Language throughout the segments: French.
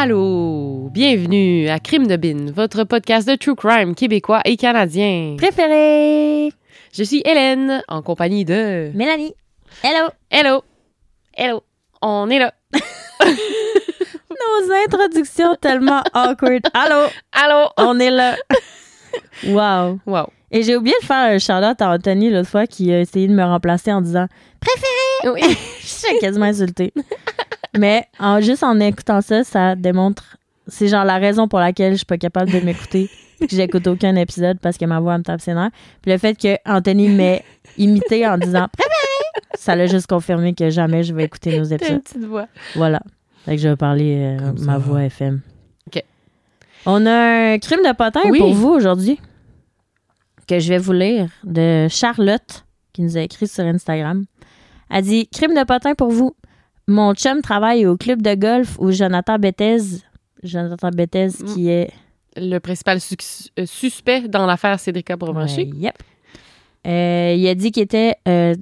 Allô, bienvenue à Crime de Bin, votre podcast de true crime québécois et canadien. Préféré Je suis Hélène, en compagnie de... Mélanie. Hello. Hello, hello, on est là. Nos introductions tellement awkward. Allô, Allô. on est là. Wow. Wow. Et j'ai oublié de faire un shout-out à Anthony l'autre fois qui a essayé de me remplacer en disant Oui. Je suis quasiment insultée. Mais en, juste en écoutant ça, ça démontre. C'est genre la raison pour laquelle je suis pas capable de m'écouter. que j'écoute aucun épisode parce que ma voix me tape ses nerfs. Puis le fait que Anthony m'ait imité en disant ça l'a juste confirmé que jamais je vais écouter nos T'as une épisodes. petite voix. Voilà. Fait que je vais parler euh, ma va. voix FM. OK. On a un crime de potin Oui. pour vous aujourd'hui que je vais vous lire de Charlotte qui nous a écrit sur Instagram. Elle dit Crime de potin pour vous. Mon chum travaille au club de golf où Jonathan Bethez, Jonathan Bethez Mm. qui est Le principal euh, suspect dans l'affaire Cédrica Provencher. Ouais, yep. Euh, il a dit qu'il était. euh,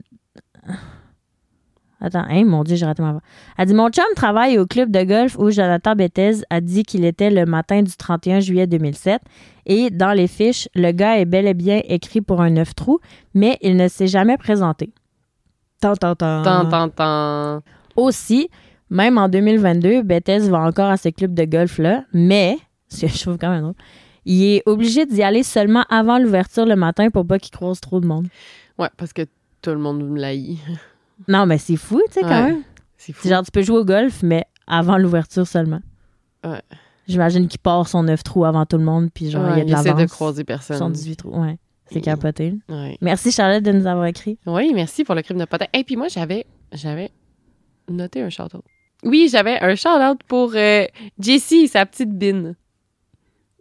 Attends, hein, mon Dieu, j'ai raté ma voix. Elle a dit Mon chum travaille au club de golf où Jonathan Bethez a dit qu'il était le matin du 31 juillet 2007. Et dans les fiches, le gars est bel et bien écrit pour un neuf trous, mais il ne s'est jamais présenté. Tant, tant, tant. Tant, tant, tant. Aussi, même en 2022, Bethes va encore à ce club de golf-là, mais, ce que je trouve quand même drôle, il est obligé d'y aller seulement avant l'ouverture le matin pour pas qu'il croise trop de monde. Ouais, parce que tout le monde me l'haït. Non, mais c'est fou, tu sais, quand Ouais. même. C'est fou. C'est genre, tu peux jouer au golf, mais avant l'ouverture seulement. Ouais. J'imagine qu'il part son 9 trous avant tout le monde, puis genre, Ouais, il y a de essaie de l'avance. croiser personne. Son 18 trous, ouais. C'est capoté. Ouais. Merci Charlotte de nous avoir écrit. Oui, merci pour le crime de potin. Et puis moi, j'avais j'avais noté un shout-out. Oui, j'avais un shout-out pour euh, Jessie et sa petite bine.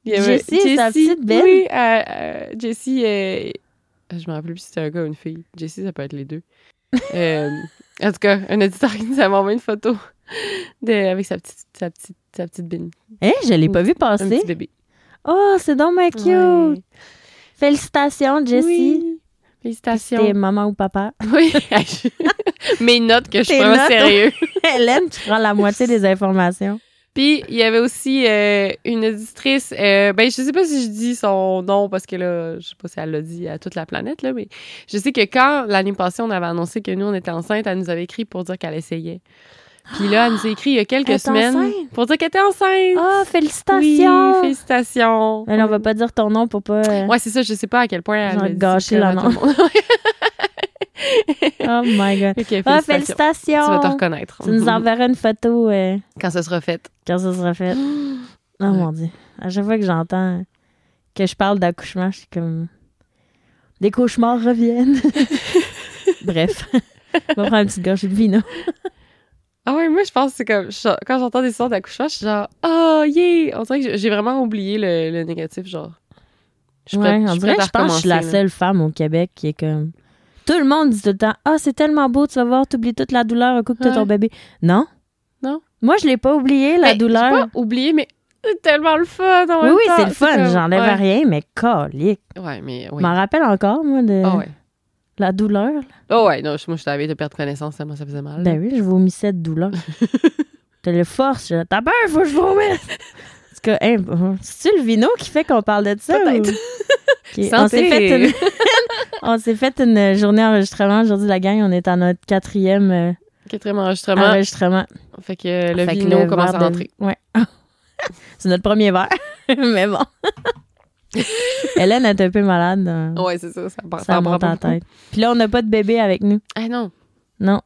Jessie et sa petite bine? Oui, euh, euh, Jessie, euh, je me rappelle plus si c'était un gars ou une fille. Jessie, ça peut être les deux. Euh, en tout cas, un auditeur qui nous a envoyé une photo de, avec sa petite, sa petite, sa petite bine. Eh, je l'ai pas vu Un passer. petit bébé. Oh, c'est donc bien cute. Ouais. Félicitations, Jessie. Oui. T'es Félicitations. maman ou papa. Oui. Mes notes que je Tes prends au notes, sérieux. Hélène qui prend la moitié des informations. Puis il y avait aussi euh, une auditrice, euh, ben je sais pas si je dis son nom parce que là, je sais pas si elle l'a dit à toute la planète là, mais je sais que quand l'année passée on avait annoncé que nous on était enceinte, elle nous avait écrit pour dire qu'elle essayait. Puis là, elle nous a écrit il y a quelques Elle semaines enceinte? pour dire qu'elle était enceinte. Oh, oui, félicitations! félicitations. Mais là, on va pas dire ton nom pour pas. euh, Ouais, c'est ça, je sais pas à quel point elle Genre gâcher le monde. Oh my god. Ok, Ah, félicitations. félicitations! Tu vas te reconnaître. Tu nous enverras une photo euh, Quand ça sera fait. quand ça sera fait. Oh mon dieu. À chaque fois que j'entends que je parle d'accouchement, je suis comme. Des cauchemars reviennent. Bref. On va prendre une petite gorgée de vino. Ah moi, je pense que c'est comme. je- Quand j'entends des sons d'accouchement, je suis genre, oh yeah! On dirait que j'ai- vraiment oublié le, le négatif, genre. Je Ouais, prête- on dirait je pense que je suis la seule femme au Québec qui est comme. Tout le monde dit tout le temps Ah, c'est tellement beau, tu vas voir, t'oublies toute la douleur un coup que t'as Ouais. ton bébé. Non. Non. Moi, je l'ai pas oublié, la Ben, douleur. J'ai pas oublié, mais c'est tellement le fun. en Oui, même oui, c'est le fun. J'enlève ouais. rien, mais calique. Ouais, mais Je oui. m'en rappelle encore, moi, de Ah ouais. La douleur. là. Oh ouais, non, je- moi, je t'avais de perdre connaissance tellement ça faisait mal. Ben oui, je vomissais de douleur. T'as le force. je- T'as peur, faut que je vomisse. Parce que, hein, c'est-tu le vino qui fait qu'on parle de ça? Peut-être. ou- Ok, On s'est fait une, on s'est fait une journée d'enregistrement aujourd'hui, la gang. On est à notre quatrième euh, Quatrième enregistrement. enregistrement. Fait que le Fait que vino le commence à de- rentrer. Ouais. c'est notre premier verre. Mais bon. Hélène est un peu malade. euh, Ouais, c'est ça. Ça, part- ça ça monte en tête. Puis là, on n'a pas de bébé avec nous. Ah non. Non.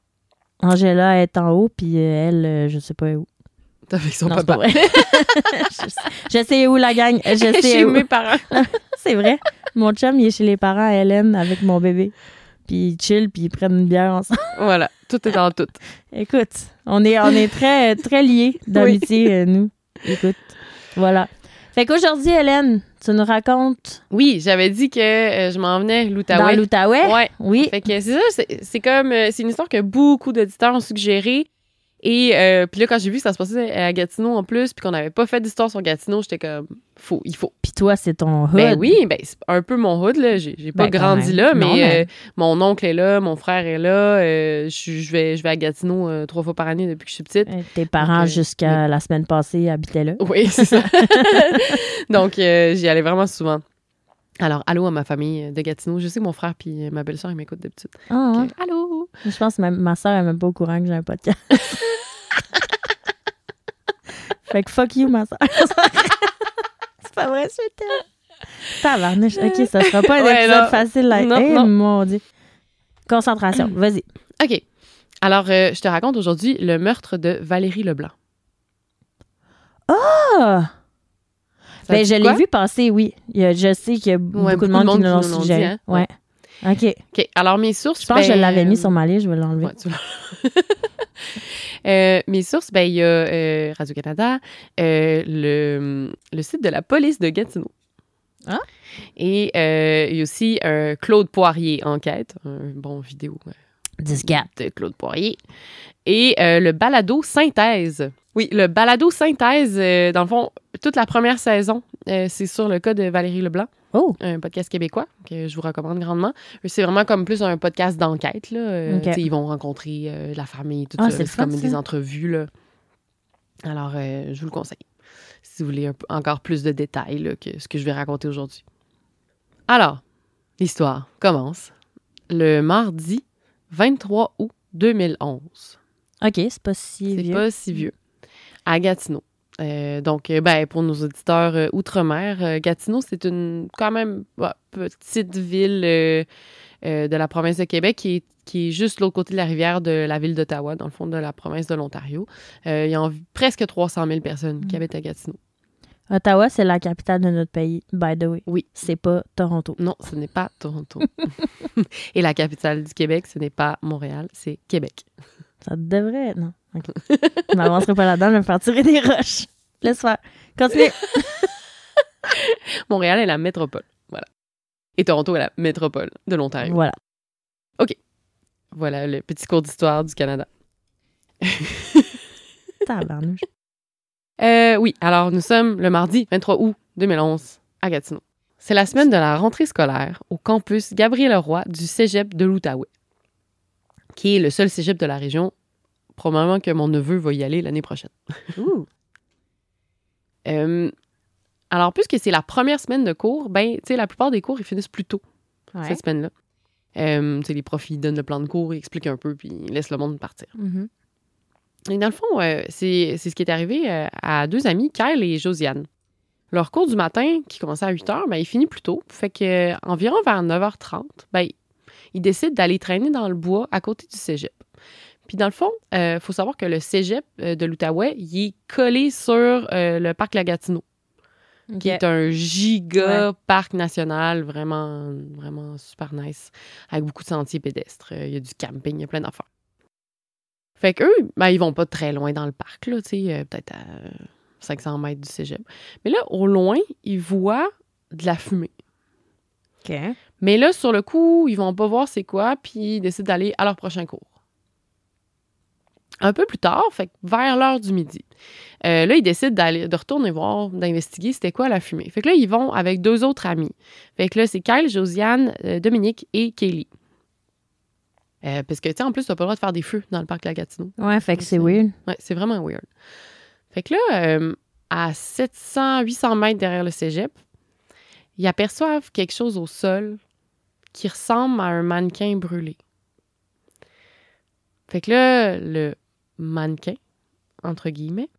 Angela est en haut, puis euh, elle, euh, je sais pas où. T'as avec son Non, papa. pas vrai. je, je sais où la gang. Je sais Chez où. mes parents. C'est vrai. Mon chum, il est chez les parents à Hélène avec mon bébé. Puis ils chill, puis ils prennent une bière ensemble. Voilà. Tout est dans tout. Écoute, on est, on est très, très liés d'amitié, euh, nous. Écoute, voilà. Fait qu'aujourd'hui, Hélène, tu nous racontes Oui, j'avais dit que euh, je m'en venais dans l'Outaouais? l'Outaouais. Ouais. Oui. Fait que c'est ça, c'est- c'est comme, euh, c'est une histoire que beaucoup d'auditeurs ont suggéré. Et euh, puis là, quand j'ai vu que ça se passait à Gatineau en plus, puis qu'on n'avait pas fait d'histoire sur Gatineau, j'étais comme, faut, il faut. Puis toi, c'est ton hood. Ben oui, ben c'est un peu mon hood, là. J'ai j'ai pas Ben, grandi là, mais, Non, mais- euh, mon oncle est là, mon frère est là. euh, je vais, je vais à Gatineau euh, trois fois par année depuis que je suis petite. Euh, Tes parents, Donc, euh, jusqu'à la semaine passée, habitaient là. Oui, c'est ça. Donc, euh, j'y allais vraiment souvent. Alors, allô à ma famille de Gatineau. Je sais que mon frère puis ma belle-sœur, ils m'écoutent d'habitude. Ah, euh, allô? Je pense que ma, ma soeur est même pas au courant que j'ai un podcast. fait que fuck you, ma soeur. c'est pas vrai, je t'aime. Tabarnouche. OK, ça sera pas un Ouais, épisode non. facile. Là. Non, Eh, non. mon Dieu. Concentration. Vas-y. OK. Alors, euh, je te raconte aujourd'hui le meurtre de Valérie Leblanc. Ah! Ça Ben, je l'ai vu passer, oui. Il y a- je sais qu'il y a beaucoup, de monde, qui nous l'ont suggéré. hein? Ouais. OK. OK. Alors, mes sources. Je pense que je ben, l'avais mis euh, sur ma liste, je vais l'enlever. Ouais, tu. Euh, mes sources, ben, il y a euh, Radio-Canada, euh, le, le site de la police de Gatineau. Ah. Et il y a aussi Claude Poirier Enquête, un bon vidéo euh, 10 gars. de Claude Poirier. Et le balado Synthèse. Oui, le balado Synthèse, euh, dans le fond, toute la première saison, euh, c'est sur le cas de Valérie Leblanc Oh! un podcast québécois que je vous recommande grandement. C'est vraiment comme plus un podcast d'enquête. Là. Euh, Ils vont rencontrer euh, la famille, tout Ah, ça. c'est C'est comme ça. des entrevues. Là. Alors, euh, je vous le conseille. Si vous voulez un encore plus de détails là, que ce que je vais raconter aujourd'hui. Alors, l'histoire commence le mardi 23 août 2011. OK, c'est pas si C'est vieux. pas si vieux. À Gatineau. Euh, donc, euh, ben, pour nos auditeurs euh, outre-mer, euh, Gatineau, c'est une quand même ouais, petite ville de la province de Québec qui est, qui est juste l'autre côté de la rivière de la ville d'Ottawa, dans le fond de la province de l'Ontario. Il y a presque 300 000 personnes qui Mm. habitent à Gatineau. Ottawa, c'est la capitale de notre pays, by the way. Oui. C'est pas Toronto. Non, ce n'est pas Toronto. Et la capitale du Québec, ce n'est pas Montréal, c'est Québec. Ça devrait être. Non? OK. je m'avancerai pas là-dedans, je vais me faire tirer des roches. Laisse faire. Continue. Montréal est la métropole. Voilà. Et Toronto est la métropole de l'Ontario. voilà. Voilà le petit cours d'histoire du Canada. Tabarnouche. Euh, oui, alors nous sommes le mardi 23 août 2011 à Gatineau. C'est la semaine de la rentrée scolaire au campus Gabriel Roy du cégep de l'Outaouais, qui est le seul cégep de la région. Probablement que mon neveu va y aller l'année prochaine. Ouh. Euh, alors, puisque c'est la première semaine de cours, ben, tu sais, la plupart des cours, ils finissent plus tôt Ouais. cette semaine-là. Euh, tu sais, les profs, ils donnent le plan de cours, ils expliquent un peu, puis ils laissent le monde partir. Mhm. Et dans le fond, euh, c'est c'est ce qui est arrivé à deux amis, Kyle et Josiane. Leur cours du matin, qui commençait à 8 h, ben, il finit plus tôt. Fait que, environ vers 9h30, ben, ils décident d'aller traîner dans le bois à côté du cégep. Puis dans le fond, il faut savoir que le cégep euh, de l'Outaouais, il est collé sur euh, le parc La Gatineau, qui est un giga parc national, vraiment, vraiment super nice, avec beaucoup de sentiers pédestres. Euh, Il y a du camping, il y a plein d'affaires. Fait qu'eux, ben, ils vont pas très loin dans le parc, là, tu sais, euh, peut-être à 500 mètres du cégep. Mais là, au loin, ils voient de la fumée. OK. Mais là, sur le coup, ils vont pas voir c'est quoi, puis ils décident d'aller à leur prochain cours. Un peu plus tard, fait que vers l'heure du midi, euh, là, ils décident d'aller, de retourner voir, d'investiguer c'était quoi la fumée. Fait que là, ils vont avec deux autres amis. Fait que là, c'est Kyle, Josiane, euh, Dominique et Kaylee. Euh, parce que, tu sais, en plus, t'as pas le droit de faire des feux dans le parc La Gatineau. Ouais, fait que c'est weird. Ouais, c'est vraiment weird. Fait que là, à 700, 800 mètres derrière le cégep, ils aperçoivent quelque chose au sol qui ressemble à un mannequin brûlé. Fait que là, le mannequin, entre guillemets,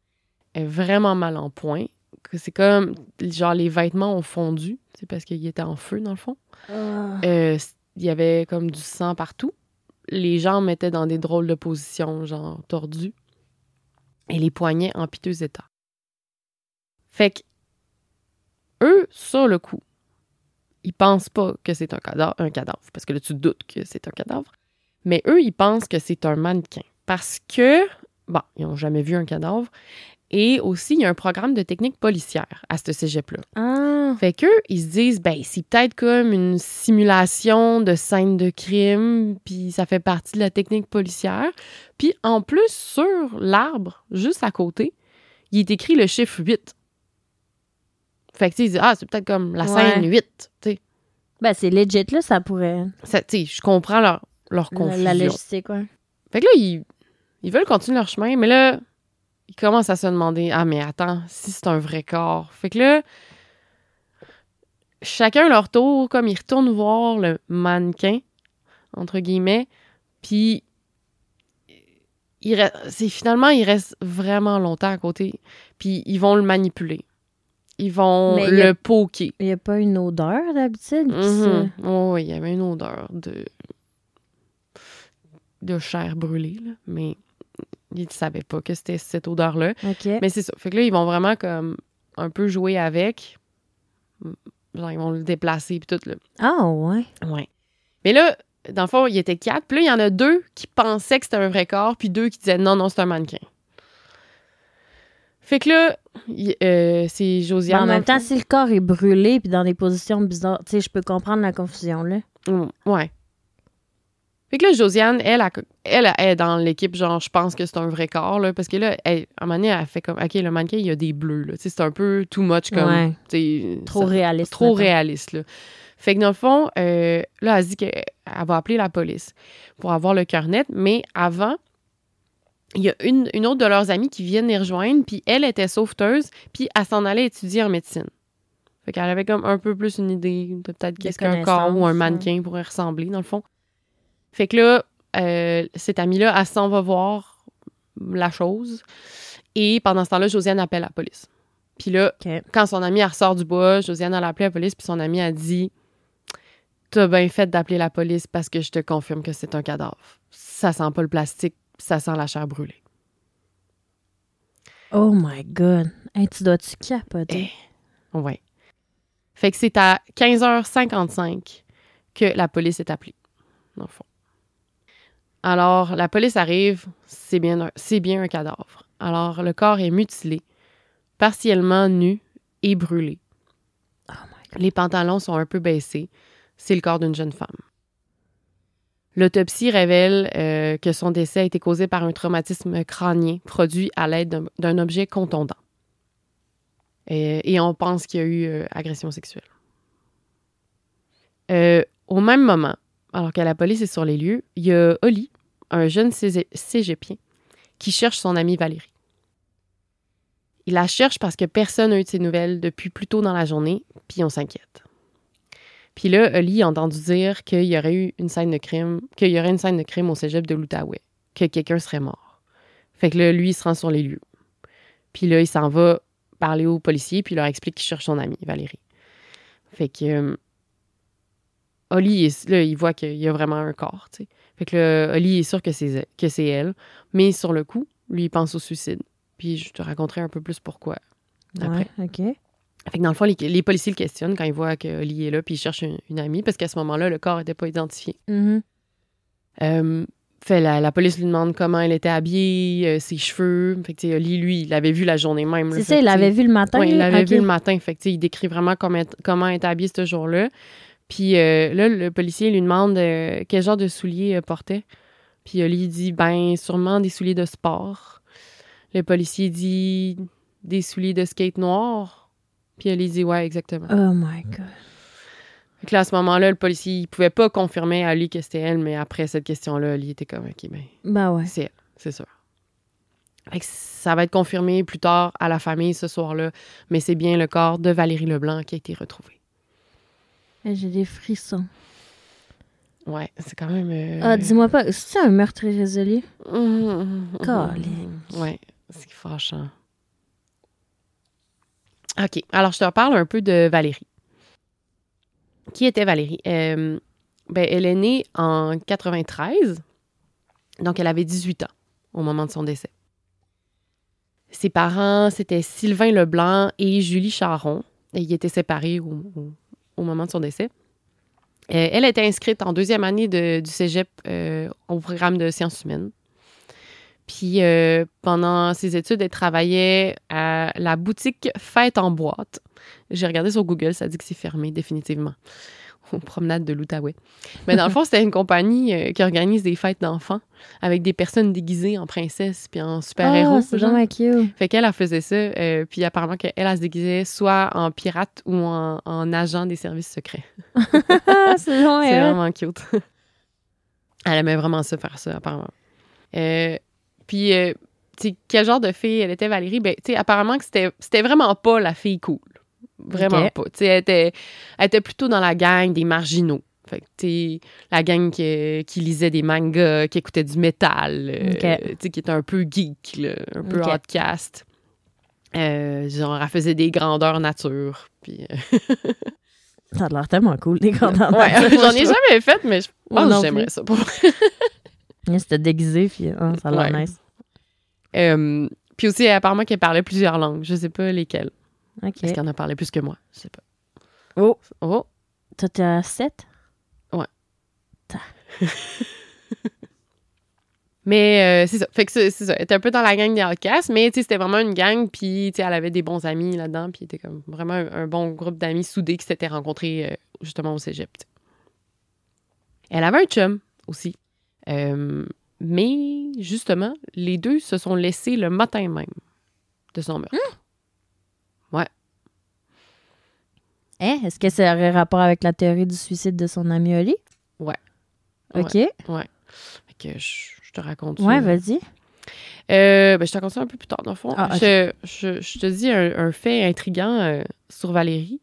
est vraiment mal en point. C'est comme, genre, les vêtements ont fondu, c'est parce qu'il était en feu, dans le fond. Euh, c- il y avait comme du sang partout. Les jambes étaient dans des drôles de positions, genre tordues. Et les poignets en piteux état. Fait que, eux, sur le coup, ils pensent pas que c'est un cadavre, un cadavre, parce que là, tu doutes que c'est un cadavre. Mais eux, ils pensent que c'est un mannequin. Parce que, bon, ils n'ont jamais vu un cadavre. Et aussi, il y a un programme de technique policière à ce cégep-là. Ah. Fait qu'eux, ils se disent, ben, c'est peut-être comme une simulation de scène de crime, puis ça fait partie de la technique policière. Puis en plus, sur l'arbre, juste à côté, il est écrit le chiffre 8. Fait que, tu sais, ils disent, ah, c'est peut-être comme la scène Ouais. 8, tu sais. Ben, c'est legit, là, ça pourrait. Tu sais, je comprends leur, leur La, confusion. la logistique, ouais. Fait que là, ils, ils veulent continuer leur chemin, mais là, ils commencent à se demander Ah, mais attends, si c'est un vrai corps. Fait que là, chacun leur tour, comme ils retournent voir le mannequin, entre guillemets, puis il c'est finalement, il reste vraiment longtemps à côté, puis ils vont le manipuler. Ils vont Mais le a- poker. Il n'y a pas une odeur d'habitude. Mhm. Oh, oui, il y avait une odeur de de chair brûlée, là, mais ils ne savaient pas que c'était cette odeur-là. Mais c'est ça. Fait que là, ils vont vraiment comme un peu jouer avec. Genre, ils vont le déplacer puis tout, là. Ah, ouais. Ouais. Mais là, dans le fond, il y était quatre. Puis là, il y en a deux qui pensaient que c'était un vrai corps, puis deux qui disaient non, non, c'est un mannequin. Fait que là, euh, c'est Mais Josiane. en même temps, si le corps est brûlé puis dans des positions bizarres, tu sais, je peux comprendre la confusion, là. le fond- Mm, Ouais. Fait que là, Josiane, elle, elle, elle, elle est dans l'équipe, genre, je pense que c'est un vrai corps, là, parce que là, elle, à un moment donné, elle fait comme, OK, le mannequin, il y a des bleus, là. C'est un peu too much, comme, Ouais. Trop ça- réaliste. trop réaliste. Là. Fait que dans le fond, euh, là, elle se dit qu'elle va appeler la police pour avoir le cœur net, mais avant, il y a une, une autre de leurs amies qui vient les rejoindre, puis elle était sauveteuse, puis elle s'en allait étudier en médecine. Fait qu'elle avait comme un peu plus une idée de peut-être qu'est-ce qu'un corps ou un mannequin pourrait ressembler, dans le fond. Fait que là, euh, cette amie-là, elle s'en va voir la chose, et pendant ce temps-là, Josiane appelle la police. Puis là, quand son amie elle ressort du bois, Josiane elle a appelé la police, puis son amie a dit T'as bien fait d'appeler la police parce que je te confirme que c'est un cadavre. Ça sent pas le plastique, ça sent la chair brûlée. Oh my God. Hey, tu dois-tu capoter? Ouais. Fait que c'est à 15h55 que la police est appelée, dans le fond. Alors, la police arrive, c'est bien, un- cadavre. Alors, le corps est mutilé, partiellement nu et brûlé. Les pantalons sont un peu baissés. C'est le corps d'une jeune femme. L'autopsie révèle euh, que son décès a été causé par un traumatisme crânien produit à l'aide d'un- objet contondant. Et, et on pense qu'il y a eu euh, agression sexuelle. Euh, au même moment, alors que la police est sur les lieux, il y a Oli, un jeune cégepien, qui cherche son amie Valérie. Il la cherche parce que personne n'a eu de ses nouvelles depuis plus tôt dans la journée, puis on s'inquiète. Puis là, Oli a entendu dire qu'il y aurait eu une scène de crime, qu'il y aurait une scène de crime au cégep de l'Outaouais, que quelqu'un serait mort. Fait que là, lui, il se rend sur les lieux. Puis là, il s'en va parler aux policiers, puis leur explique qu'il cherche son amie, Valérie. Fait que euh, Oli, est- là, il voit qu'il y a vraiment un corps. Fait que là, Oli est sûr que c'est que c'est elle, mais sur le coup, lui, il pense au suicide. Puis je te raconterai un peu plus pourquoi après. Ouais, OK. Fait que dans le fond, les, les policiers le questionnent quand ils voient que Oli est là, puis ils cherchent une, une amie, parce qu'à ce moment-là, le corps n'était pas identifié. Mhm. Euh, fait la, la police lui demande comment elle était habillée, euh, ses cheveux. Fait que, Oli, lui, il l'avait vu la journée même. C'est ça, il l'avait vu le matin. Oui, il l'avait vu le matin. Fait que, il décrit vraiment comment, comment elle était habillée ce jour-là. Puis euh, là, le policier lui demande euh, quel genre de souliers elle portait. Puis Oli dit, ben, sûrement des souliers de sport. Le policier dit, des souliers de skate noir. Puis Oli dit, ouais, exactement. Oh my God. Fait que là, à ce moment-là, le policier, il pouvait pas confirmer à Oli que c'était elle, mais après cette question-là, Oli était comme, OK, ben, Ben ouais. c'est elle, c'est sûr. Fait que ça va être confirmé plus tard à la famille ce soir-là, mais c'est bien le corps de Valérie Leblanc qui a été retrouvé. J'ai des frissons. Ouais, c'est quand même. euh, Ah, dis-moi pas, c'est un meurtre irrésolu? Calique. Ouais, c'est fâchant. OK, alors je te reparle un peu de Valérie. Qui était Valérie? Euh, ben, elle est née en 93, donc elle avait 18 ans au moment de son décès. Ses parents, c'était Sylvain Leblanc et Julie Charon. Et ils étaient séparés au, au- au moment de son décès. Euh, elle était inscrite en deuxième année du cégep euh, au programme de sciences humaines. Puis euh, pendant ses études, elle travaillait à la boutique Fête en boîte. J'ai regardé sur Google, ça dit que c'est fermé définitivement. Aux promenades de l'Outaouais. Mais dans le fond, c'était une compagnie euh, qui organise des fêtes d'enfants avec des personnes déguisées en princesse puis en super-héros. Ah, c'est vraiment cute. Fait qu'elle, elle faisait ça. euh, puis apparemment qu'elle, elle se déguisait soit en pirate ou en, en agent des services secrets. Ah, c'est vraiment C'est hot. vraiment cute. elle aimait vraiment ça, faire ça, apparemment. Euh, puis, euh, tu sais, quel genre de fille elle était, Valérie? Ben, tu sais, apparemment que c'était, c'était vraiment pas la fille cool. Vraiment pas. Elle était, elle était plutôt dans la gang des marginaux. Fait que, la gang qui, qui lisait des mangas, qui écoutait du métal, euh, qui était un peu geek, là, un peu Ok. outcast. Euh, genre, elle faisait des grandeurs nature. Puis, euh, Ça a l'air tellement cool, les grands ouais, j'en ai jamais fait, mais je Moi pense non que j'aimerais ça. pour. C'était déguisé, puis ah, ça a l'air Ouais. nice. Euh, puis aussi, apparemment qu'elle parlait plusieurs langues. Je sais pas lesquelles. Est-ce qu'elle en a parlé plus que moi? Je sais pas. Oh, Oh! toi, t'es à 7? Mais euh, c'est ça. Fait que c'est c'est ça. Elle était un peu dans la gang des outcasts, mais c'était vraiment une gang, puis elle avait des bons amis là-dedans, puis était comme vraiment un, un bon groupe d'amis soudés qui s'étaient rencontrés euh, justement au cégep. Elle avait un chum aussi. Euh, mais justement, les deux se sont laissés le matin même de son meurtre. Hein? Est-ce que ça aurait rapport avec la théorie du suicide de son ami Oli? Ouais. OK. Fait que je, je te raconte ça. Ouais, vas-y. Euh, ben, je te raconte ça un peu plus tard, dans le fond. Ah, je, je- je te dis un, un fait intriguant euh, sur Valérie.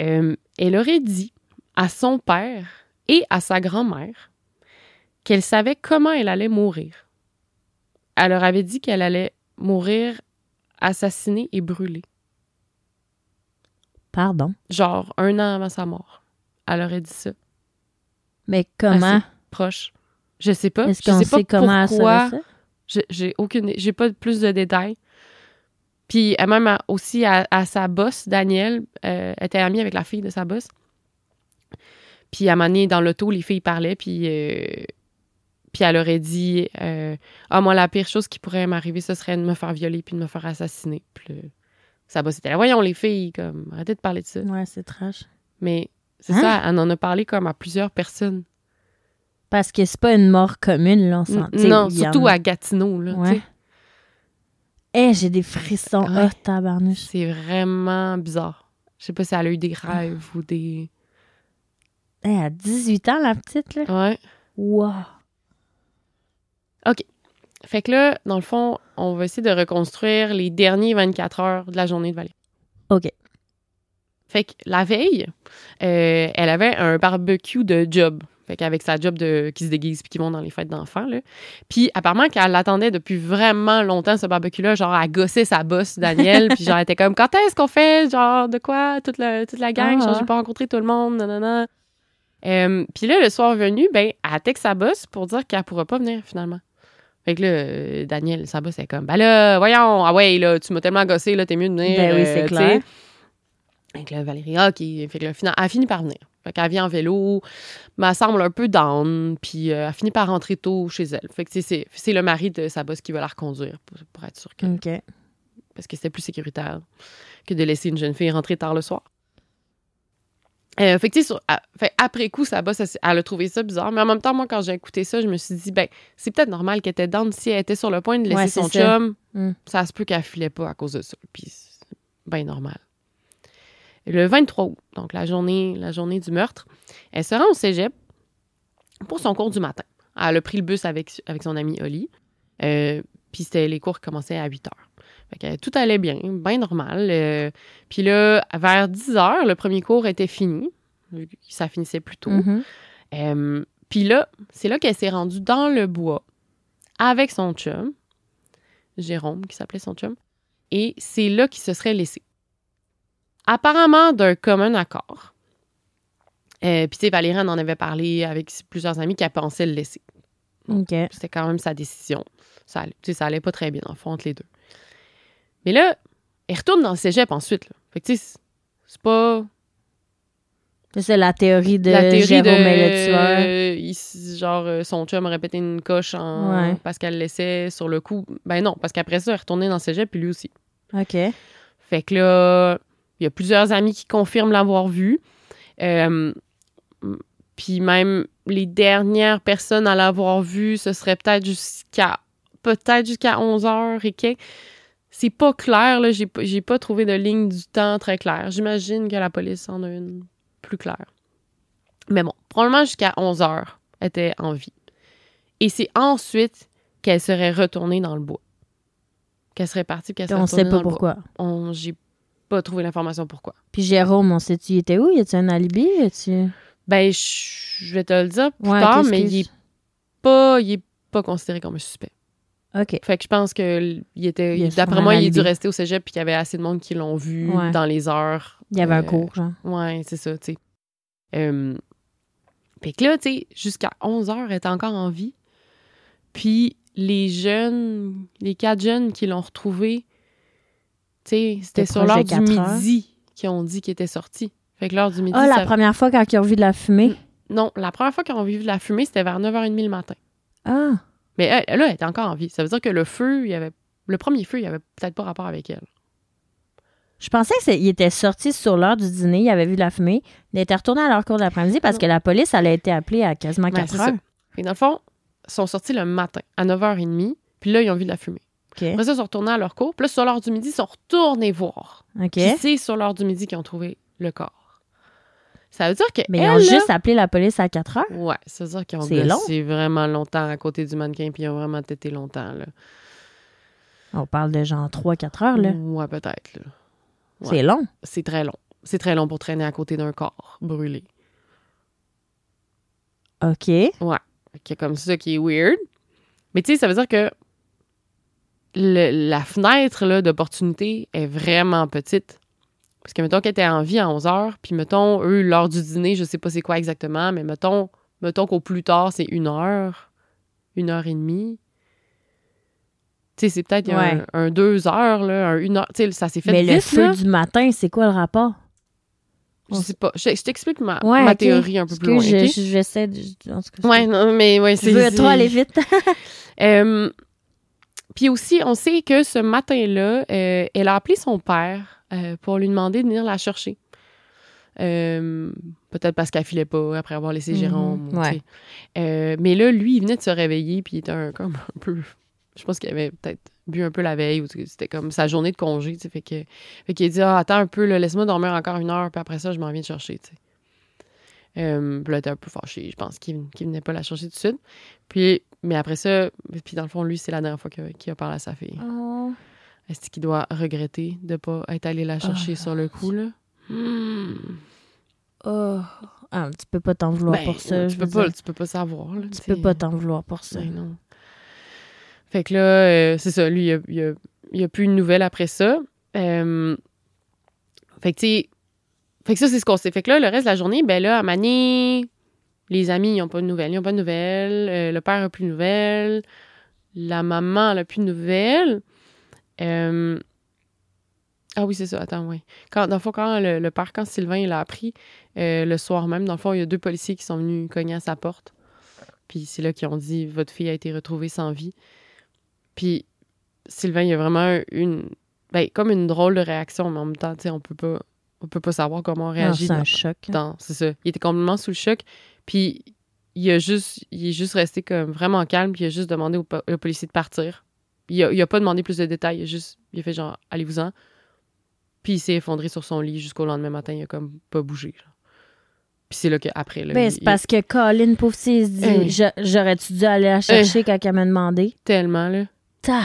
Euh, elle aurait dit à son père et à sa grand-mère qu'elle savait comment elle allait mourir. Elle leur avait dit qu'elle allait mourir assassinée et brûlée. Pardon? Genre un an avant sa mort. Elle aurait dit ça. Mais comment? Proche. Je sais pas. Est-ce qu'on sais pas sait comment elle pourquoi. ça? J'ai- aucune, j'ai pas plus de détails. Puis elle même aussi à, à sa boss, Danielle, euh, était amie avec la fille de sa boss. Puis à un moment donné, dans l'auto, les filles parlaient, puis, euh, puis elle aurait dit euh, Ah, moi, la pire chose qui pourrait m'arriver, ce serait de me faire violer puis de me faire assassiner. Puis sa boss était là Voyons, les filles, comme, arrêtez de parler de ça. Ouais, c'est trash. Mais c'est Hein? ça, elle en a parlé comme à plusieurs personnes. Parce que c'est pas une mort commune, là, on s'en- sais, non, en surtout à Gatineau, là. Ouais. Eh, j'ai des frissons. Ouais. Oh, tabarnouche. C'est vraiment bizarre. Je sais pas si elle a eu des rêves ou des. Eh, à 18 ans, la petite, là. Ouais. Wow. Fait que là, dans le fond, on va essayer de reconstruire les derniers 24 heures de la journée de Valérie. OK. Fait que la veille, euh, elle avait un barbecue de job. Fait qu'avec sa job de qui se déguise puis qui vont dans les fêtes d'enfants, là. Puis apparemment qu'elle l'attendait depuis vraiment longtemps, ce barbecue-là. Genre, elle gossait sa bosse, Daniel. puis genre, elle était comme, quand est-ce qu'on fait? Genre, de quoi? Toute la, toute la gang? Ah. Genre, j'ai pas rencontré tout le monde. Nanana. Euh, puis là, le soir venu, ben, elle texte sa bosse pour dire qu'elle pourra pas venir, finalement. Fait que là, euh, Daniel, sa bosse, elle est comme, ben là, voyons, ah ouais, là, tu m'as tellement gossé, là, t'es mieux de venir. Ben oui, c'est euh, clair. tu sais. Fait que là, Valérie, ah, OK. Fait que là, fina- elle a fini par venir. Fait qu'elle vient en vélo, elle semble un peu down, puis euh, elle finit par rentrer tôt chez elle. Fait que c'est c'est le mari de sa qui va la reconduire pour, pour être sûr que. OK. Parce que c'était plus sécuritaire que de laisser une jeune fille rentrer tard le soir. Euh, fait que, tu sais, après coup, sa elle, a trouvé ça bizarre. Mais en même temps, moi, quand j'ai écouté ça, je me suis dit, ben, c'est peut-être normal qu'elle était down. Si elle était sur le point de laisser Ouais, son ça. chum, Mm. ça se peut qu'elle filait pas à cause de ça. Puis c'est bien normal. Le 23 août, donc la journée, la journée du meurtre, elle se rend au cégep pour son cours du matin. Elle a pris le bus avec, avec son ami Oli. Euh, puis c'était les cours qui commençaient à 8 heures. Fait que tout allait bien, bien normal. Euh, puis là, vers 10 heures, le premier cours était fini. Ça finissait plus tôt. Mhm. Euh, Puis là, c'est là qu'elle s'est rendue dans le bois avec son chum, Jérôme, qui s'appelait son chum, et c'est là qu'il se serait laissé. Apparemment d'un commun accord. Euh, Puis tu sais, Valérie en avait parlé avec plusieurs amis qui pensaient le laisser. OK. C'était quand même sa décision. Ça allait, ça allait pas très bien, en fond, entre les deux. Mais là, elle retourne dans le cégep ensuite. Là. Fait que, tu sais, c'est- pas. C'est la théorie de la théorie Jérôme de est le tueur. euh, il- genre euh, son chum aurait pété une coche en, Ouais. parce qu'elle le laissait sur le coup. Ben non, parce qu'après ça, elle est retournée dans le cégep, puis lui aussi. OK. Fait que là, il y a plusieurs amis qui confirment l'avoir vu. Euh, puis même les dernières personnes à l'avoir vu, ce serait peut-être jusqu'à peut-être jusqu'à 11 heures et quelques. C'est pas clair, là. J'ai pas- j'ai pas trouvé de ligne du temps très claire. J'imagine que la police en a une plus claire. Mais bon, probablement jusqu'à 11 heures, elle était en vie. Et c'est ensuite qu'elle serait retournée dans le bois. Qu'elle serait partie, qu'elle serait On retournée sait dans pas le bois pourquoi. on j'ai pas trouvé l'information pourquoi. Puis Jérôme, on sait-tu, il était où? Y a-tu un alibi? Y a-tu... Ben je vais te le dire plus Ouais, tard, mais il est pas il est pas considéré comme un suspect. OK. Fait que je pense que il était d'après moi, il est dû rester au cégep puis qu'il y avait assez de monde qui l'ont vu Ouais. dans les heures. Il y avait un euh, cours, genre. Ouais, c'est ça, tu sais. Euh, fait que là, tu sais, jusqu'à 11 heures, elle était encore en vie. Puis les jeunes, les quatre jeunes qui l'ont retrouvé, tu sais, c'était sur l'heure du midi qu'ils ont dit qu'il était sorti. Fait que l'heure du midi, Ah, la ça- première fois quand ils ont vu de la fumée? Non, la première fois qu'ils ont vu de la fumée, c'était vers 9h30 le matin. Ah. Mais elle, là, elle était encore en vie. Ça veut dire que le feu, il y avait. Le premier feu, il avait peut-être pas rapport avec elle. Je pensais qu'il était sorti sur l'heure du dîner, il avait vu de la fumée. Il était retourné à leur cours de l'après-midi parce que la police, elle a été appelée à quasiment Ouais, 4 c'est heures. Et dans le fond, ils sont sortis le matin, à 9h30. Puis là, ils ont vu de la fumée. Après ça, ils sont retournés à leur cours. Puis là, sur l'heure du midi, ils sont retournés voir. OK. C'est sur l'heure du midi qu'ils ont trouvé le corps. Ça veut dire que. Mais ils ont là- juste appelé la police à 4 heures. Ouais, ça veut dire qu'ils ont gossé vraiment longtemps à côté du mannequin, puis ils ont vraiment tété longtemps, là. On parle de genre 3-4 heures, là. Ouais, peut-être, là. Ouais. C'est long. C'est très long. C'est très long pour traîner à côté d'un corps brûlé. OK. qui est comme ça qui est weird. Mais tu sais, ça veut dire que le- la fenêtre là, d'opportunité est vraiment petite. Parce que mettons qu'elle était en vie à 11 heures, puis mettons, eux, l'heure du dîner, je sais pas c'est quoi exactement, mais mettons, mettons qu'au plus tard, c'est une heure, une heure et demie. Tu sais, c'est peut-être Ouais. un, un deux heures, là, un une heure. Tu sais, ça s'est fait Mais vite, le feu là. du matin, c'est quoi le rapport? Je sais pas. Je, je t'explique ma, Ouais, ma théorie un peu plus loin, je- ok? je- j'essaie de... en tout cas, Ouais, non, mais ouais, Je veux c'est- trop aller vite. Euh, puis aussi, on sait que ce matin-là, euh, elle a appelé son père euh, pour lui demander de venir la chercher. Euh, Peut-être parce qu'elle filait pas après avoir laissé Mhm, Jérôme. ouais. Euh, mais là, lui, il venait de se réveiller, puis il était un, comme un peu. Je pense qu'il avait peut-être bu un peu la veille, ou c'était comme sa journée de congé. tu sais, Fait que, fait qu'il a dit ah, Attends un peu, là, laisse-moi dormir encore une heure, puis après ça, je m'en viens te chercher. Euh, puis là, elle était un peu fâché. Je pense qu'il qu'il venait pas la chercher tout de suite. Puis, mais après ça, puis dans le fond, lui, c'est la dernière fois qu'il a parlé à sa fille. Oh. Est-ce qu'il doit regretter de pas être allé la chercher Ah, sur le coup, là? Hmm. Oh. Ah, tu peux pas t'en vouloir Ben, pour ça. tu peux, pas, tu peux pas savoir, là. Tu peux pas t'en vouloir pour ça. Ben non. Fait que là, euh, c'est ça, lui, il a, il a- il a plus de nouvelles après ça. Euh, fait que, tu sais, fait que ça, c'est ce qu'on sait. Fait que là, le reste de la journée, ben là, à Mané, les amis, ils n'ont pas de nouvelles. Ils n'ont pas de nouvelles. Euh, le père n'a plus de nouvelles. La maman n'a plus de nouvelles. Euh, Ah oui, c'est ça. Attends, oui. Quand, dans le fond, quand le, le père, quand Sylvain il l'a appris, euh, le soir même, dans le fond, il y a deux policiers qui sont venus cogner à sa porte. Puis c'est là qu'ils ont dit Votre fille a été retrouvée sans vie. Puis Sylvain, il y a vraiment une. Ben, comme une drôle de réaction, mais en même temps, tu sais, on peut pas. On peut pas savoir comment on réagit. c'est dans- un choc. dans- C'est ça. Il était complètement sous le choc. Puis il a juste. Il est juste resté comme vraiment calme, puis il a juste demandé au, po- au policier de partir. Il a, il a pas demandé plus de détails. Il a juste. Il a fait genre, allez-vous-en. Puis il s'est effondré sur son lit jusqu'au lendemain matin. Il a comme pas bougé. genre. Puis c'est là qu'après. là, Ben, c'est il- parce que Colin, pauvre, si, il se dit Hey. J'aurais-tu dû aller la chercher quand elle m'a demandé? Tellement, là. Ta!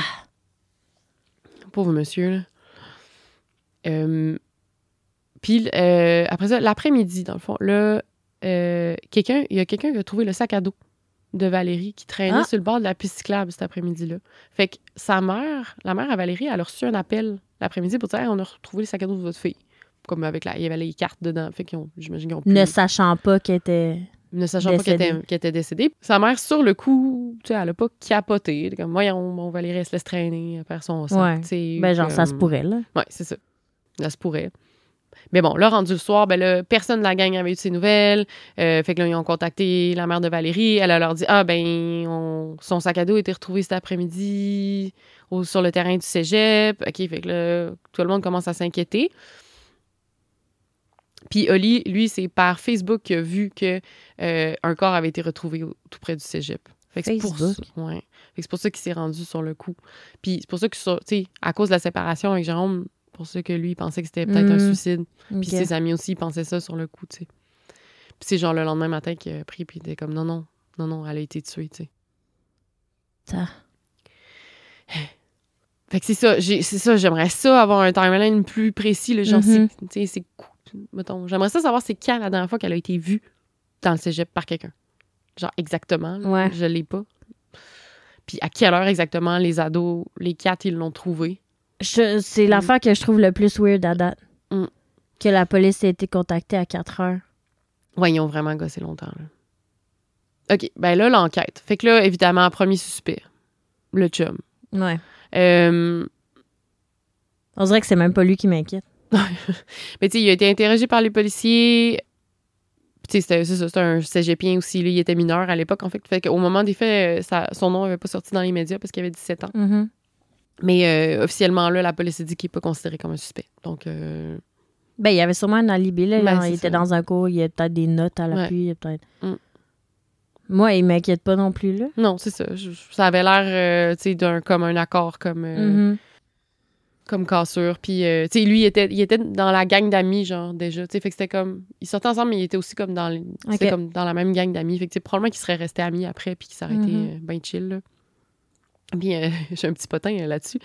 Pauvre monsieur, là. Euh, Puis euh, après ça, l'après-midi, dans le fond, là, euh, quelqu'un, il y a quelqu'un qui a trouvé le sac à dos de Valérie qui traînait Ah. sur le bord de la piste cyclable cet après-midi-là. Fait que sa mère, la mère à Valérie, elle a reçu un appel l'après-midi pour dire Hey, on a retrouvé le sac à dos de votre fille. Comme avec la. Il y avait les cartes dedans. Fait qu'ils ont. J'imagine qu'ils ont pu- Ne sachant pas qu'elle était. ne sachant pas qu'elle Décédée. était, qu'elle était décédée. Sa mère, sur le coup, tu sais, elle a pas capoté. Comme, voyons, mon Valérie, elle se laisse traîner, elle perd son sang. Ouais. Ben, genre, ça se pourrait, là. Ouais, c'est ça. Ça se pourrait. Mais bon, là, rendu le soir, ben là, personne de la gang avait eu de ses nouvelles. Euh, fait que là, ils ont contacté la mère de Valérie. Elle a leur dit Ah, ben, on- son sac à dos a été retrouvé cet après-midi au- sur le terrain du cégep. OK, fait que là, tout le monde commence à s'inquiéter. Puis Oli, lui, c'est par Facebook qu'il a vu que euh, un corps avait été retrouvé tout près du cégep. Fait que c'est pour ça, ouais. Fait que c'est pour ça qu'il s'est rendu sur le coup. Puis c'est pour ça que, tu sais, à cause de la séparation avec Jérôme, pour ça que lui, il pensait que c'était peut-être un Mm. suicide. Puis ses amis aussi, ils pensaient ça sur le coup, tu sais. Puis c'est genre le lendemain matin qu'il a pris, puis il était comme non, non, non, non, elle a été tuée, tu sais. Ça. Fait que c'est ça, j'ai- c'est ça, j'aimerais ça avoir un timeline plus précis, le genre, Mhm. c'est- tu sais, c'est mettons, j'aimerais ça savoir c'est quand la dernière fois qu'elle a été vue dans le cégep par quelqu'un. Genre exactement, là, Ouais. je l'ai pas. Puis à quelle heure exactement les ados, les quatre, ils l'ont trouvé. Je- C'est l'affaire que je trouve le plus weird à date. Mm. Que la police ait été contactée à 4 heures. Ouais, ils ont vraiment gossé longtemps. Là. OK, ben là, l'enquête. Fait que là, évidemment, premier suspect, le chum. Ouais. Euh, On dirait que c'est même pas lui qui m'inquiète. mais tu sais, il a été interrogé par les policiers. Tu sais, c'était c'est ça, c'était un cégepien aussi. Là, il était mineur à l'époque, en fait. Fait qu'au moment des faits, euh, ça- son nom n'avait pas sorti dans les médias parce qu'il avait 17 ans. Mhm. Mais euh, officiellement, là, la police a dit qu'il n'est pas considéré comme un suspect. Donc, euh, Ben, il y avait sûrement un alibi, là. Ben, il était ça. dans un cours, il y a peut-être des notes à l'appui, il y a peut-être... Mm. Moi, il m'inquiète pas non plus, là. non, c'est ça. Je- ça avait l'air, euh, tu sais, d'un comme un accord, comme, euh, Mhm. comme cassure. Puis, euh, tu sais, lui, il était, il était dans la gang d'amis, genre, déjà. Tu sais, fait que c'était comme. Ils sortaient ensemble, mais il était aussi comme dans, les- comme dans la même gang d'amis. Fait que, tu sais, probablement qu'ils seraient restés amis après, puis qu'ils s'arrêtaient Mhm. euh, ben chill, là. Puis, euh, j'ai un petit potin euh, là-dessus.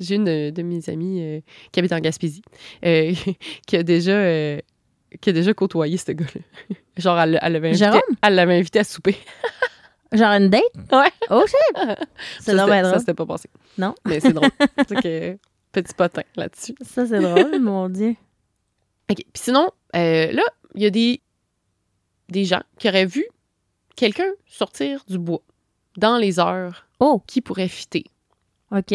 J'ai une euh, de mes amies euh, qui habite en Gaspésie, qui a déjà. qui a déjà côtoyé ce gars-là. Genre, elle, elle l'avait invité, Jérôme? elle l'avait invité à souper. Genre une date? Ouais. Oh shit! C'est bien Ça, c'était pas passé. Non? Mais c'est drôle. Que, petit potin là-dessus. Ça, c'est drôle, mon Dieu. OK. Puis sinon, euh, là, il y a des, des gens qui auraient vu quelqu'un sortir du bois dans les heures Oh, qui pourrait fitter. OK.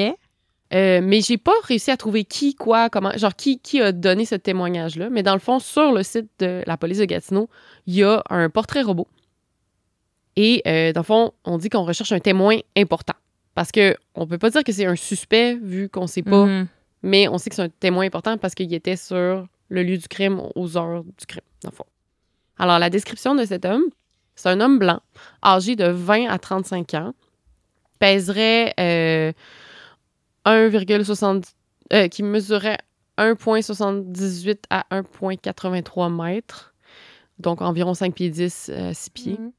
Euh, mais j'ai pas réussi à trouver qui, quoi, comment, genre qui, qui a donné ce témoignage-là. Mais dans le fond, sur le site de la police de Gatineau, il y a un portrait robot. Et euh, dans le fond, on dit qu'on recherche un témoin important. Parce que on peut pas dire que c'est un suspect vu qu'on sait pas, Mhm. mais on sait que c'est un témoin important parce qu'il était sur le lieu du crime aux heures du crime, dans le fond. Alors, la description de cet homme, c'est un homme blanc, âgé de 20 à 35 ans, pèserait euh, 1,70... euh, qui mesurait 1,78 à 1,83 mètres, donc environ 5 pieds 10, 6 pieds. Mhm.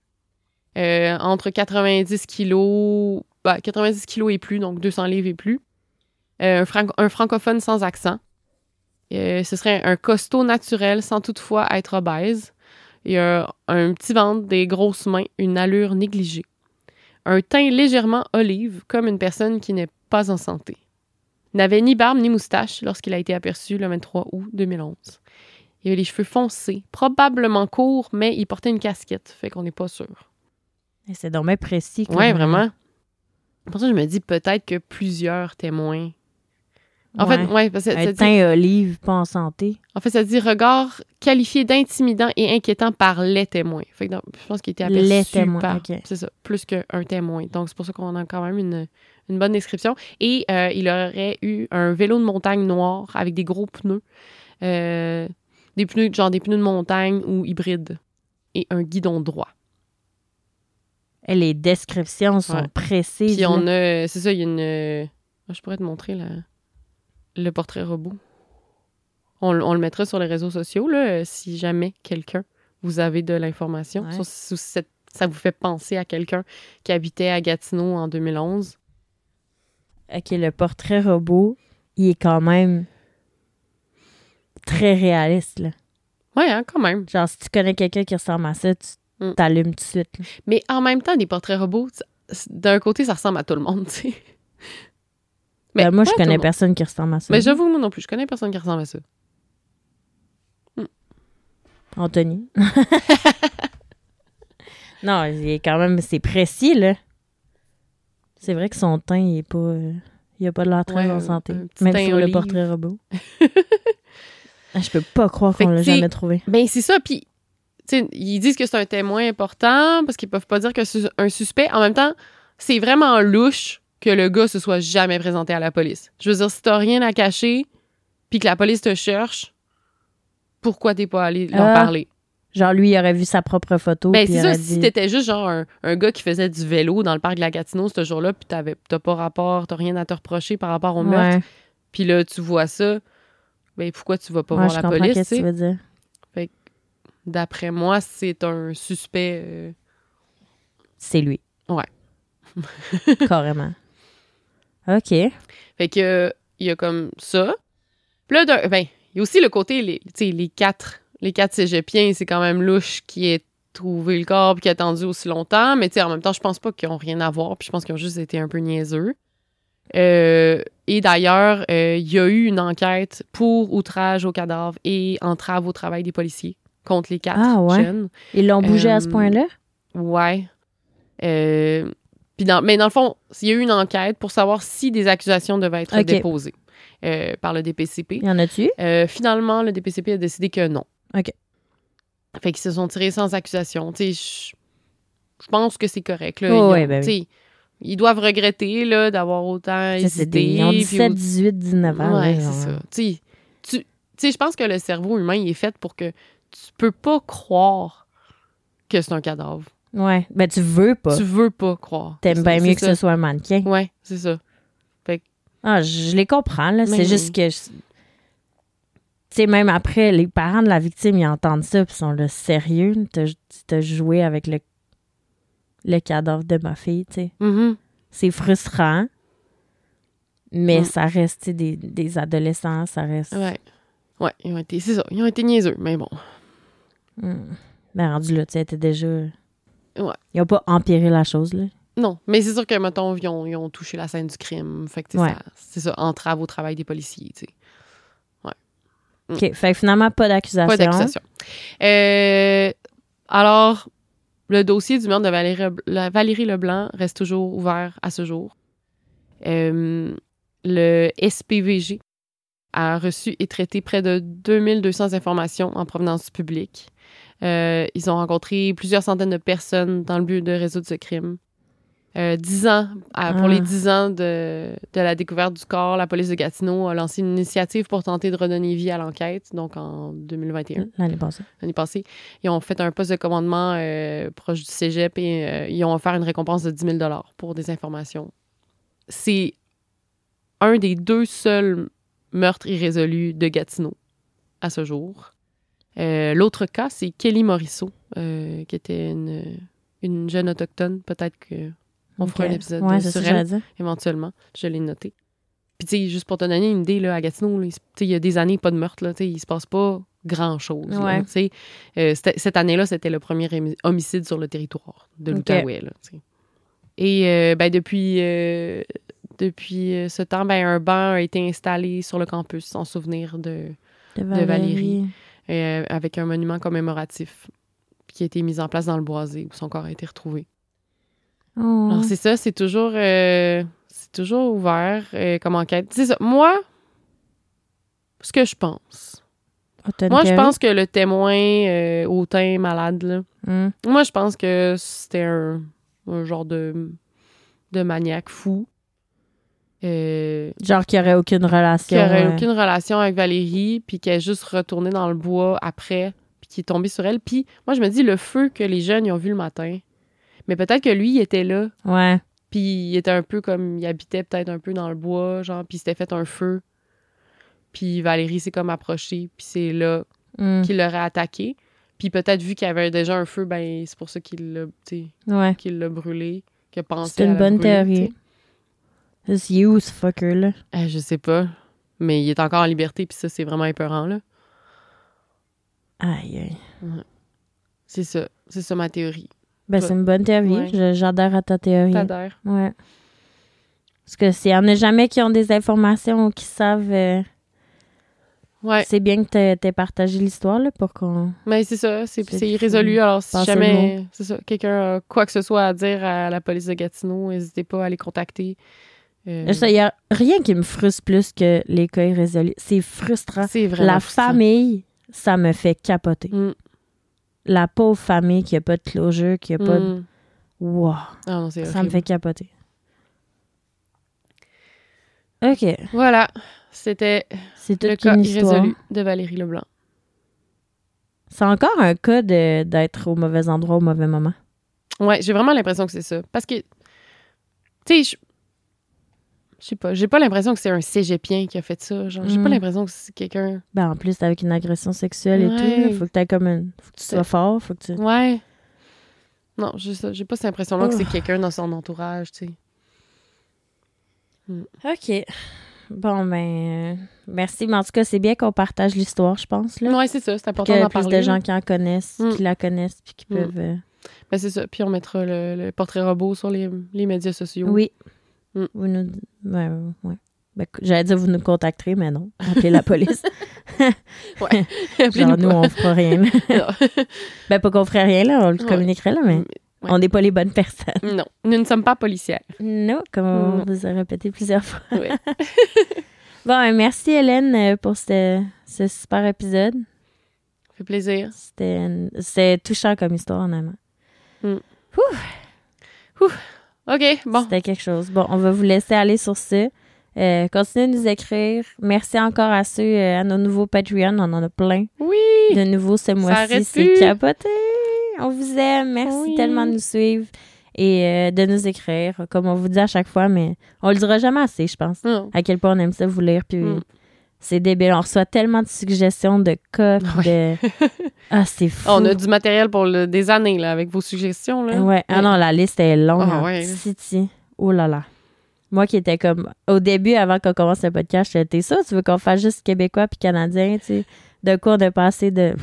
Euh, entre 90 kilos, bah, 90 kilos et plus, donc 200 livres et plus. Euh, un, franco- un francophone sans accent. Euh, ce serait un costaud naturel sans toutefois être obèse. Et un, un petit ventre, des grosses mains, une allure négligée. Un teint légèrement olive, comme une personne qui n'est pas en santé. N'avait ni barbe ni moustache lorsqu'il a été aperçu le 23 août 2011. Il avait les cheveux foncés, probablement courts, mais il portait une casquette, fait qu'on n'est pas sûr. Et C'est dommage précis. Ouais, vraiment. Pour ça, je me dis peut-être que plusieurs témoins. En fait, ouais, parce que ça, Un dit, teint olive, pas en santé. en fait, ça dit regard qualifié d'intimidant et inquiétant par les témoins. Fait que je pense qu'il était aperçu Les témoins, par. C'est ça, plus qu'un témoin. Donc, c'est pour ça qu'on a quand même une, une bonne description. Et euh, il aurait eu un vélo de montagne noir avec des gros pneus. Euh, des pneus, genre des pneus de montagne ou hybrides. Et un guidon droit. Et les descriptions sont Ouais. précises. Puis on là. a. C'est ça, il y a une. Je pourrais te montrer la- le portrait robot. On, le- on le mettra sur les réseaux sociaux, là, euh, si jamais quelqu'un, vous avez de l'information. Ouais. ça vous fait penser à quelqu'un qui habitait à Gatineau en 2011. OK, le portrait robot, il est quand même très réaliste. Là. Ouais, hein, quand même. Genre, si tu connais quelqu'un qui ressemble à ça, tu Mm. t'allumes tout de suite. là. Mais en même temps, des portraits robots, d'un côté, ça ressemble à tout le monde, tu sais. Ben, moi, je connais personne qui ressemble à ça. Mais j'avoue, moi non plus, je connais personne qui ressemble à ça. Anthony. non, il est quand même... C'est précis, là. C'est vrai que son teint, il est pas... euh, il a pas de l'air très Ouais, en santé. Même sur le portrait robot. Ah, Je peux pas croire qu'on l'a jamais trouvé. Ben, c'est ça. Puis, tu sais, ils disent que c'est un témoin important parce qu'ils peuvent pas dire que c'est un suspect. En même temps, c'est vraiment louche que le gars se soit jamais présenté à la police. Je veux dire, si t'as rien à cacher, puis que la police te cherche, pourquoi t'es pas allé leur Ah. parler? Genre, lui, il aurait vu sa propre photo. Ben, c'est ça, si t'étais juste genre un, un gars qui faisait du vélo dans le parc de la Gatineau ce jour-là, puis t'as pas rapport, t'as rien à te reprocher par rapport au meurtre, puis là, tu vois ça, ben pourquoi tu vas pas ouais, voir je la police, qu'est-ce que tu tu sais? veux dire. D'après moi, c'est un suspect... euh, C'est lui. Ouais. Carrément. OK. Fait que il y a comme ça. Puis là, ben, il y a aussi le côté, les, tu sais, les quatre, les quatre cégepiens, c'est quand même louche qui ait trouvé le corps puis qui a attendu aussi longtemps. Mais tu sais, en même temps, je pense pas qu'ils ont rien à voir. Puis je pense qu'ils ont juste été un peu niaiseux. Euh, et d'ailleurs, euh, il y a eu une enquête pour outrage au cadavre et entrave au travail des policiers contre les quatre Ah, ouais. jeunes. Ils l'ont bougé à ce Euh, point-là? Ouais. Puis dans, mais dans le fond, il y a eu une enquête pour savoir si des accusations devaient être déposées euh, par le DPCP. Il y en a-tu? Euh, finalement, le DPCP a décidé que non. Ok. Fait qu'ils se sont tirés sans accusation. Tu sais, je pense que c'est correct. Là. Oh, ils, ouais, ben oui. ils doivent regretter là, d'avoir autant hésité. Ils ont puis 17, au- 18, 19 ans. Ouais, c'est ça. Tu sais, tu tu sais, je pense que le cerveau humain il est fait pour que tu peux pas croire que c'est un cadavre. Ouais. Ben, tu veux pas. Tu veux pas croire. T'aimes bien mieux que ça. ce soit un mannequin. Ouais, c'est ça. Ah, je les comprends, là. C'est juste que. je- Tu sais, même après, les parents de la victime, ils entendent ça, puis ils sont là, sérieux, t'as joué avec le, le cadavre de ma fille, tu sais. Mhm. C'est frustrant, mais Mm. ça reste, tu sais, des, des adolescents, ça reste. Ouais. Ouais, ils ont été, c'est ça, ils ont été niaiseux, mais bon. Mm. Ben, rendu là, tu sais, déjà. Ouais. Ils ont pas empiré la chose, là. Non, mais c'est sûr que, mettons, ils ont, ils ont touché la scène du crime. Fait que, tu sais, Ouais. ça- c'est ça, entrave au travail des policiers, tu sais. Mm. OK. Fait que finalement, pas d'accusation. Pas d'accusation. Euh, alors, le dossier du meurtre de Valérie, la- Valérie Leblanc reste toujours ouvert à ce jour. Euh, le SPVG a reçu et traité près de 2200 informations en provenance du public. Euh, ils ont rencontré plusieurs centaines de personnes dans le but de résoudre ce crime. Euh, dix ans, à- pour Ah. les dix ans de, de la découverte du corps, la police de Gatineau a lancé une initiative pour tenter de redonner vie à l'enquête, donc en 2021 L'année passée. l'année passée. Ils ont fait un poste de commandement euh, proche du cégep et euh, ils ont offert une récompense de 10 000 pour des informations. C'est un des deux seuls meurtres irrésolus de Gatineau à ce jour. Euh, L'autre cas, c'est Kelly Morisseau, euh, qui était une, une jeune autochtone. Peut-être que on fera un épisode Ouais, sur elle éventuellement. Je l'ai noté. Puis, tu sais, juste pour te donner une idée, là, à Gatineau, il y a des années, pas de meurtre, là, il se passe pas grand-chose. Ouais. Euh, cette année-là, c'était le premier homicide sur le territoire de l'Outaouais. Et euh, ben, depuis, euh, depuis ce temps, ben, un banc a été installé sur le campus en souvenir de, De Valérie. Euh, avec un monument commémoratif qui a été mis en place dans le boisé où son corps a été retrouvé. Oh. Alors, c'est ça, c'est toujours, euh, c'est toujours ouvert euh, comme enquête. C'est ça. Moi, ce que je pense. Moi, je pense que le témoin hautain malade, là, Hmm. moi, je pense que c'était un, un genre de, de maniaque fou. Euh, Genre qu'il n'y aurait aucune relation. qui aurait euh, aucune relation avec Valérie, puis qui est juste retourné dans le bois après, puis qui est tombé sur elle. Puis moi, je me dis, le feu que les jeunes ils ont vu le matin, mais peut-être que lui, il était là, Ouais. puis il était un peu comme, il habitait peut-être un peu dans le bois, genre, puis il s'était fait un feu. Puis Valérie s'est comme approchée, puis c'est là Hmm. qu'il l'aurait attaqué. Puis peut-être vu qu'il y avait déjà un feu, ben c'est pour ça qu'il l'a, tu sais, Ouais. qu'il l'a brûlé, qu'il a pensé C'est une bonne brûler, théorie. C'est you, ce fucker-là. Euh, je sais pas, mais il est encore en liberté, puis ça, c'est vraiment épeurant, là. Aïe, aïe. C'est ça, c'est ça ma théorie. Ben, c'est une bonne théorie. Ouais. J'adhère à ta théorie. T'adhères? Ouais. Parce que s'il y en a jamais qui ont des informations ou qui savent, euh, Ouais, c'est bien que t'aies- t'aies partagé l'histoire, là, pour qu'on... mais c'est ça, c'est irrésolu. Alors, si jamais, c'est ça, quelqu'un a quoi que ce soit à dire à la police de Gatineau, n'hésitez pas à les contacter. Euh, Il y a rien qui me frustre plus que les cas irrésolus. C'est frustrant. c'est La famille, ça me fait capoter. Mm, La pauvre famille qui a pas de closure, qui a pas de... mm. Wow, Ah non, ça me fait capoter. OK, Voilà, c'était le cas irrésolu de Valérie Leblanc. C'est encore un cas d'être au mauvais endroit au mauvais moment. Ouais, j'ai vraiment l'impression que c'est ça. Parce que, tu sais, je sais pas, j'ai pas l'impression que c'est un cégepien qui a fait ça. Genre, j'ai Mm. pas l'impression que c'est quelqu'un. Ben, en plus, avec une agression sexuelle et tout, faut que tu comme une... faut que tu sois fort, faut que tu... Ouais. Non, j'ai pas cette impression-là que c'est quelqu'un dans son entourage, tu sais. OK. Bon, ben, euh, merci. Mais en tout cas, c'est bien qu'on partage l'histoire, je pense, là. Ouais, c'est ça. C'est important d'en a plus parler. de gens qui en connaissent, Mm. qui la connaissent, puis qui Mm. peuvent... euh, Ben, c'est ça. Puis on mettra le, le portrait robot sur les, les médias sociaux. Oui. Mm. Vous nous... Ouais, ouais, ouais. Ben, J'allais dire vous nous contacterez, mais non. Appelez la police. Ouais. Genre, nous, on fera rien. ben, pas qu'on ferait rien, là. On le Ouais. communiquerait, là, mais Ouais. on n'est pas les bonnes personnes. Non, nous ne sommes pas policières. Non, comme on Non. vous a répété plusieurs fois. Ouais. Bon, ben, merci, Hélène, euh, pour ce, ce super épisode. Ça fait plaisir. C'était c'est touchant comme histoire, honnêtement. OK, bon. C'était quelque chose. Bon, on va vous laisser aller sur ce. Euh, continuez de nous écrire. Merci encore à ceux, euh, à nos nouveaux Patreons. On en a plein Oui! de nouveaux ce mois-ci. C'est capoté. On vous aime. Merci Oui. tellement de nous suivre et euh, de nous écrire. Comme on vous dit à chaque fois, mais on le dira jamais assez, je pense. À quel point on aime ça vous lire. Puis Mm. C'est débile. On reçoit tellement de suggestions, de cas, de. Ah, c'est fou. On a du matériel pour le- des années, là, avec vos suggestions, là. Ouais. Ah non, la liste est longue. Ah hein. ouais. City. Oh là là. Moi qui étais comme. Au début, avant qu'on commence le podcast, j'étais ça, tu veux qu'on fasse juste québécois puis canadien, tu sais? De quoi on a passé de.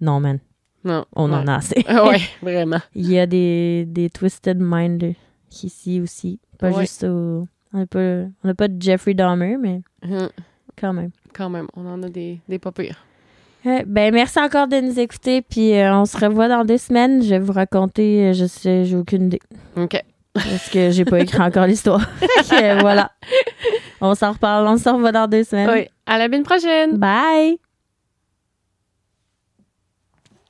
Non, man. Non. On en a assez. Ouais, vraiment. Il y a des, des twisted minds ici aussi. Pas juste au. On n'a pas, on n'a pas de Jeffrey Dahmer, mais Hum, quand même. Quand même, on en a des, des pas pires. Ouais, ben merci encore de nous écouter, puis euh, on se revoit dans deux semaines. Je vais vous raconter, euh, je sais, j'ai aucune idée. OK. Parce que j'ai pas écrit encore l'histoire. Voilà. On s'en reparle, on se revoit dans deux semaines. Oui. À la semaine prochaine! Bye!